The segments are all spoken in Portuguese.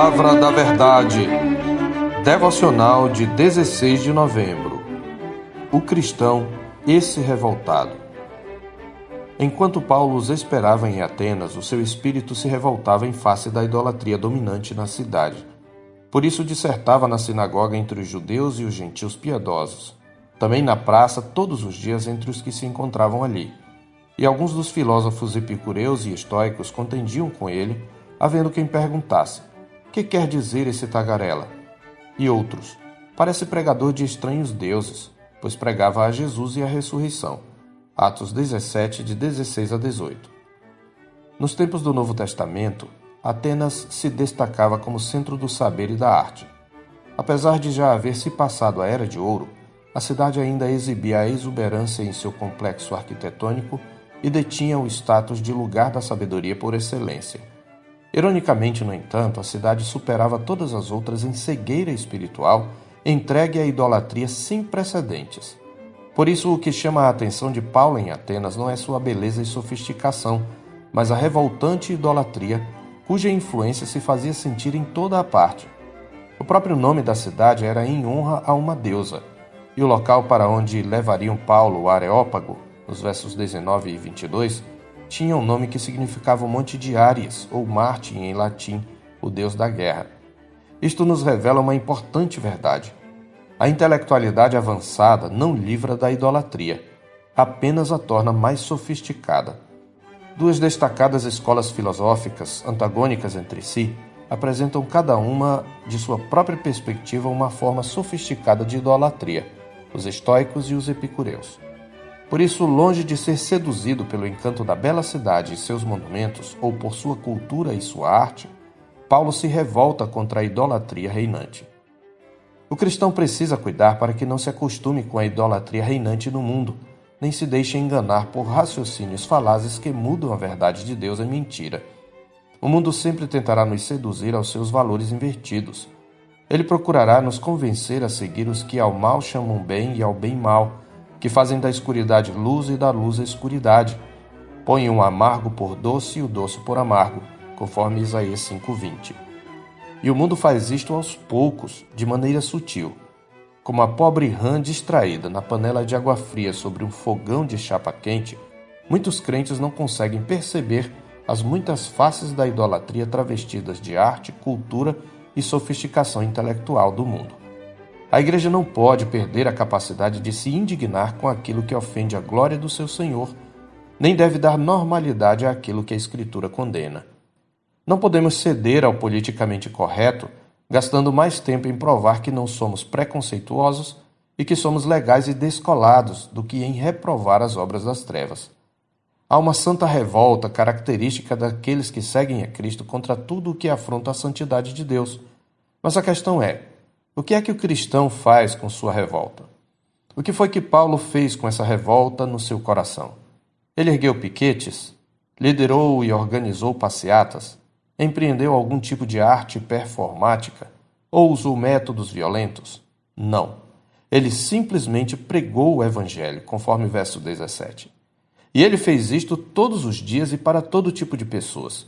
Palavra da Verdade. Devocional de 16 de novembro. O cristão, esse revoltado. Enquanto Paulo os esperava em Atenas, o seu espírito se revoltava em face da idolatria dominante na cidade. Por isso dissertava na sinagoga entre os judeus e os gentios piedosos, também na praça todos os dias entre os que se encontravam ali. E alguns dos filósofos epicureus e estoicos contendiam com ele, havendo quem perguntasse: Que quer dizer esse tagarela? E outros: Parece pregador de estranhos deuses, pois pregava a Jesus e a ressurreição. Atos 17, de 16 a 18. Nos tempos do Novo Testamento, Atenas se destacava como centro do saber e da arte. Apesar de já haver se passado a Era de Ouro, a cidade ainda exibia a exuberância em seu complexo arquitetônico e detinha o status de lugar da sabedoria por excelência. Ironicamente, no entanto, a cidade superava todas as outras em cegueira espiritual, entregue à idolatria sem precedentes. Por isso, o que chama a atenção de Paulo em Atenas não é sua beleza e sofisticação, mas a revoltante idolatria, cuja influência se fazia sentir em toda a parte. O próprio nome da cidade era em honra a uma deusa, e o local para onde levariam Paulo, o Areópago, nos versos 19 e 22, tinha um nome que significava o Monte de Ares, ou Marte em latim, o deus da guerra. Isto nos revela uma importante verdade. A intelectualidade avançada não livra da idolatria, apenas a torna mais sofisticada. Duas destacadas escolas filosóficas, antagônicas entre si, apresentam cada uma, de sua própria perspectiva, uma forma sofisticada de idolatria: os estoicos e os epicureus. Por isso, longe de ser seduzido pelo encanto da bela cidade e seus monumentos, ou por sua cultura e sua arte, Paulo se revolta contra a idolatria reinante. O cristão precisa cuidar para que não se acostume com a idolatria reinante no mundo, nem se deixe enganar por raciocínios falazes que mudam a verdade de Deus em mentira. O mundo sempre tentará nos seduzir aos seus valores invertidos. Ele procurará nos convencer a seguir os que ao mal chamam bem e ao bem mal que fazem da escuridade luz e da luz a escuridade. Põem o amargo por doce e o doce por amargo, conforme Isaías 5:20. E o mundo faz isto aos poucos, de maneira sutil. Como a pobre rã distraída na panela de água fria sobre um fogão de chapa quente, muitos crentes não conseguem perceber as muitas faces da idolatria travestidas de arte, cultura e sofisticação intelectual do mundo. A igreja não pode perder a capacidade de se indignar com aquilo que ofende a glória do seu Senhor, nem deve dar normalidade àquilo que a Escritura condena. Não podemos ceder ao politicamente correto, gastando mais tempo em provar que não somos preconceituosos e que somos legais e descolados do que em reprovar as obras das trevas. Há uma santa revolta característica daqueles que seguem a Cristo contra tudo o que afronta a santidade de Deus. Mas a questão é: o que é que o cristão faz com sua revolta? O que foi que Paulo fez com essa revolta no seu coração? Ele ergueu piquetes? Liderou e organizou passeatas? Empreendeu algum tipo de arte performática? Ou usou métodos violentos? Não. Ele simplesmente pregou o Evangelho, conforme o verso 17. E ele fez isto todos os dias e para todo tipo de pessoas.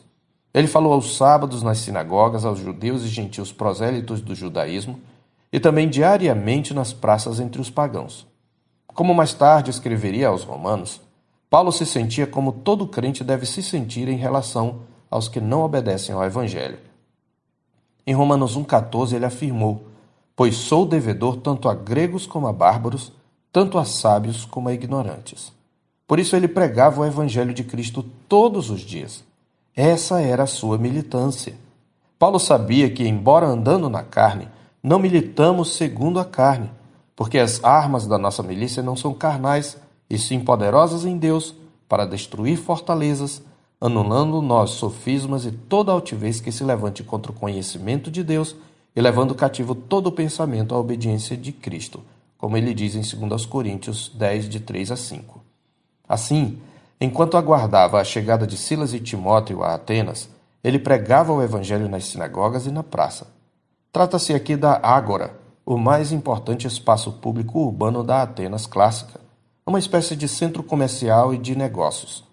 Ele falou aos sábados nas sinagogas, aos judeus e gentios prosélitos do judaísmo, e também diariamente nas praças entre os pagãos. Como mais tarde escreveria aos Romanos, Paulo se sentia como todo crente deve se sentir em relação aos que não obedecem ao Evangelho. Em Romanos 1,14 ele afirmou: Pois sou devedor tanto a gregos como a bárbaros, tanto a sábios como a ignorantes. Por isso ele pregava o Evangelho de Cristo todos os dias. Essa era a sua militância. Paulo sabia que, embora andando na carne, não militamos segundo a carne, porque as armas da nossa milícia não são carnais, e sim poderosas em Deus para destruir fortalezas, anulando nós sofismas e toda altivez que se levante contra o conhecimento de Deus e levando cativo todo o pensamento à obediência de Cristo, como ele diz em 2 Coríntios 10, de 3 a 5. Assim, enquanto aguardava a chegada de Silas e Timóteo a Atenas, ele pregava o evangelho nas sinagogas e na praça Trata-se aqui da Ágora, o mais importante espaço público urbano da Atenas clássica, uma espécie de centro comercial e de negócios.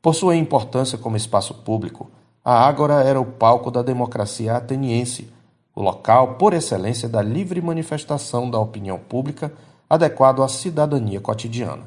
Por sua importância como espaço público, a ágora era o palco da democracia ateniense, o local por excelência da livre manifestação da opinião pública adequado à cidadania cotidiana.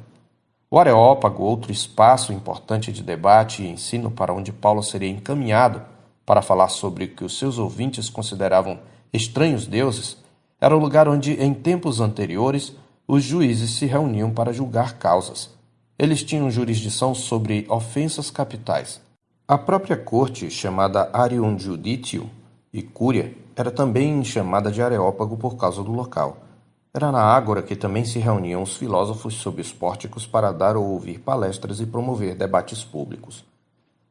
O Areópago, outro espaço importante de debate e ensino para onde Paulo seria encaminhado para falar sobre o que os seus ouvintes consideravam estranhos deuses, era o lugar onde, em tempos anteriores, os juízes se reuniam para julgar causas. Eles tinham jurisdição sobre ofensas capitais. A própria corte, chamada Arium Judicium e Cúria, era também chamada de Areópago por causa do local. Era na Ágora que também se reuniam os filósofos sob os pórticos para dar ou ouvir palestras e promover debates públicos.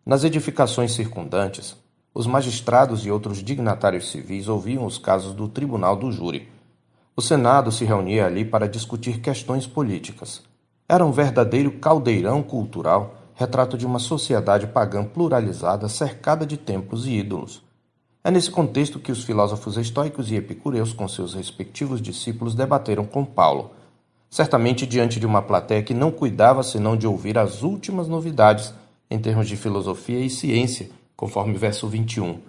Nas edificações circundantes, os magistrados e outros dignatários civis ouviam os casos do tribunal do júri. O Senado se reunia ali para discutir questões políticas. Era um verdadeiro caldeirão cultural, retrato de uma sociedade pagã pluralizada cercada de templos e ídolos é nesse contexto que os filósofos estoicos e epicureus, com seus respectivos discípulos, debateram com Paulo, certamente diante de uma plateia que não cuidava senão de ouvir as últimas novidades em termos de filosofia e ciência, conforme verso 21.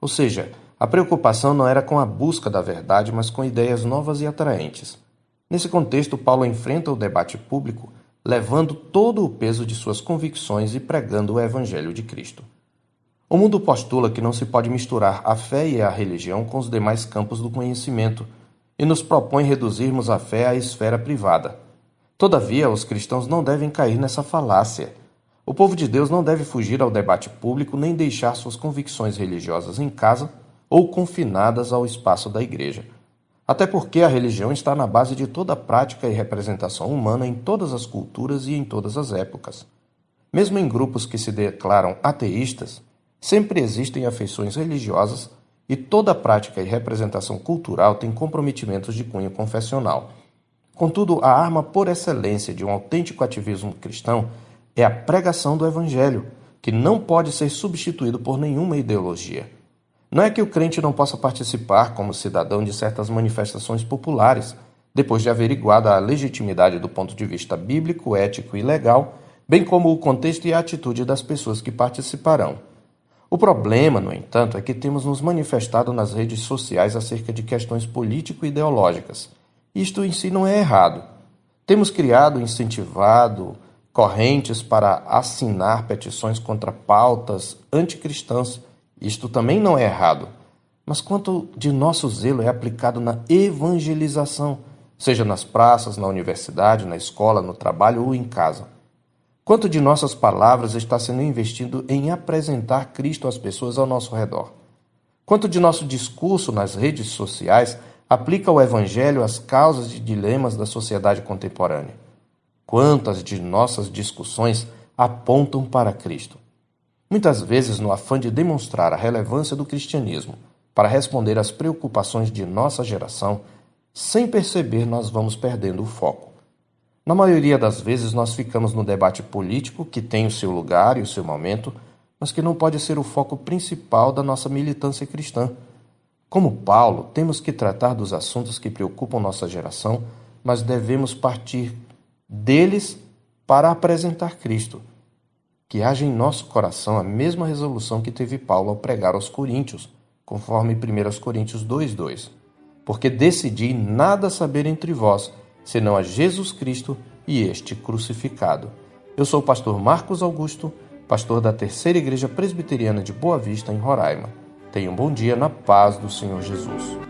Ou seja, a preocupação não era com a busca da verdade, mas com ideias novas e atraentes. Nesse contexto, Paulo enfrenta o debate público, levando todo o peso de suas convicções e pregando o Evangelho de Cristo. O mundo postula que não se pode misturar a fé e a religião com os demais campos do conhecimento e nos propõe reduzirmos a fé à esfera privada. Todavia, os cristãos não devem cair nessa falácia. O povo de Deus não deve fugir ao debate público nem deixar suas convicções religiosas em casa ou confinadas ao espaço da igreja. Até porque a religião está na base de toda prática e representação humana em todas as culturas e em todas as épocas. Mesmo em grupos que se declaram ateístas, Sempre existem afeições religiosas e toda prática e representação cultural tem comprometimentos de cunho confessional. Contudo, a arma por excelência de um autêntico ativismo cristão é a pregação do Evangelho, que não pode ser substituído por nenhuma ideologia. Não é que o crente não possa participar como cidadão de certas manifestações populares, depois de averiguada a legitimidade do ponto de vista bíblico, ético e legal, bem como o contexto e a atitude das pessoas que participarão. O problema, no entanto, é que temos nos manifestado nas redes sociais acerca de questões político-ideológicas. Isto em si não é errado. Temos criado, incentivado correntes para assinar petições contra pautas anticristãs. Isto também não é errado. Mas quanto de nosso zelo é aplicado na evangelização, seja nas praças, na universidade, na escola, no trabalho ou em casa? Quanto de nossas palavras está sendo investido em apresentar Cristo às pessoas ao nosso redor? Quanto de nosso discurso nas redes sociais aplica o Evangelho às causas e dilemas da sociedade contemporânea? Quantas de nossas discussões apontam para Cristo? Muitas vezes, no afã de demonstrar a relevância do cristianismo para responder às preocupações de nossa geração, sem perceber, nós vamos perdendo o foco. Na maioria das vezes, nós ficamos no debate político, que tem o seu lugar e o seu momento, mas que não pode ser o foco principal da nossa militância cristã. Como Paulo, temos que tratar dos assuntos que preocupam nossa geração, mas devemos partir deles para apresentar Cristo. Que haja em nosso coração a mesma resolução que teve Paulo ao pregar aos Coríntios, conforme 1 Coríntios 2,2. Porque decidi nada saber entre vós, senão a Jesus Cristo e este crucificado. Eu sou o pastor Marcos Augusto, pastor da Terceira Igreja Presbiteriana de Boa Vista, em Roraima. Tenha um bom dia na paz do Senhor Jesus.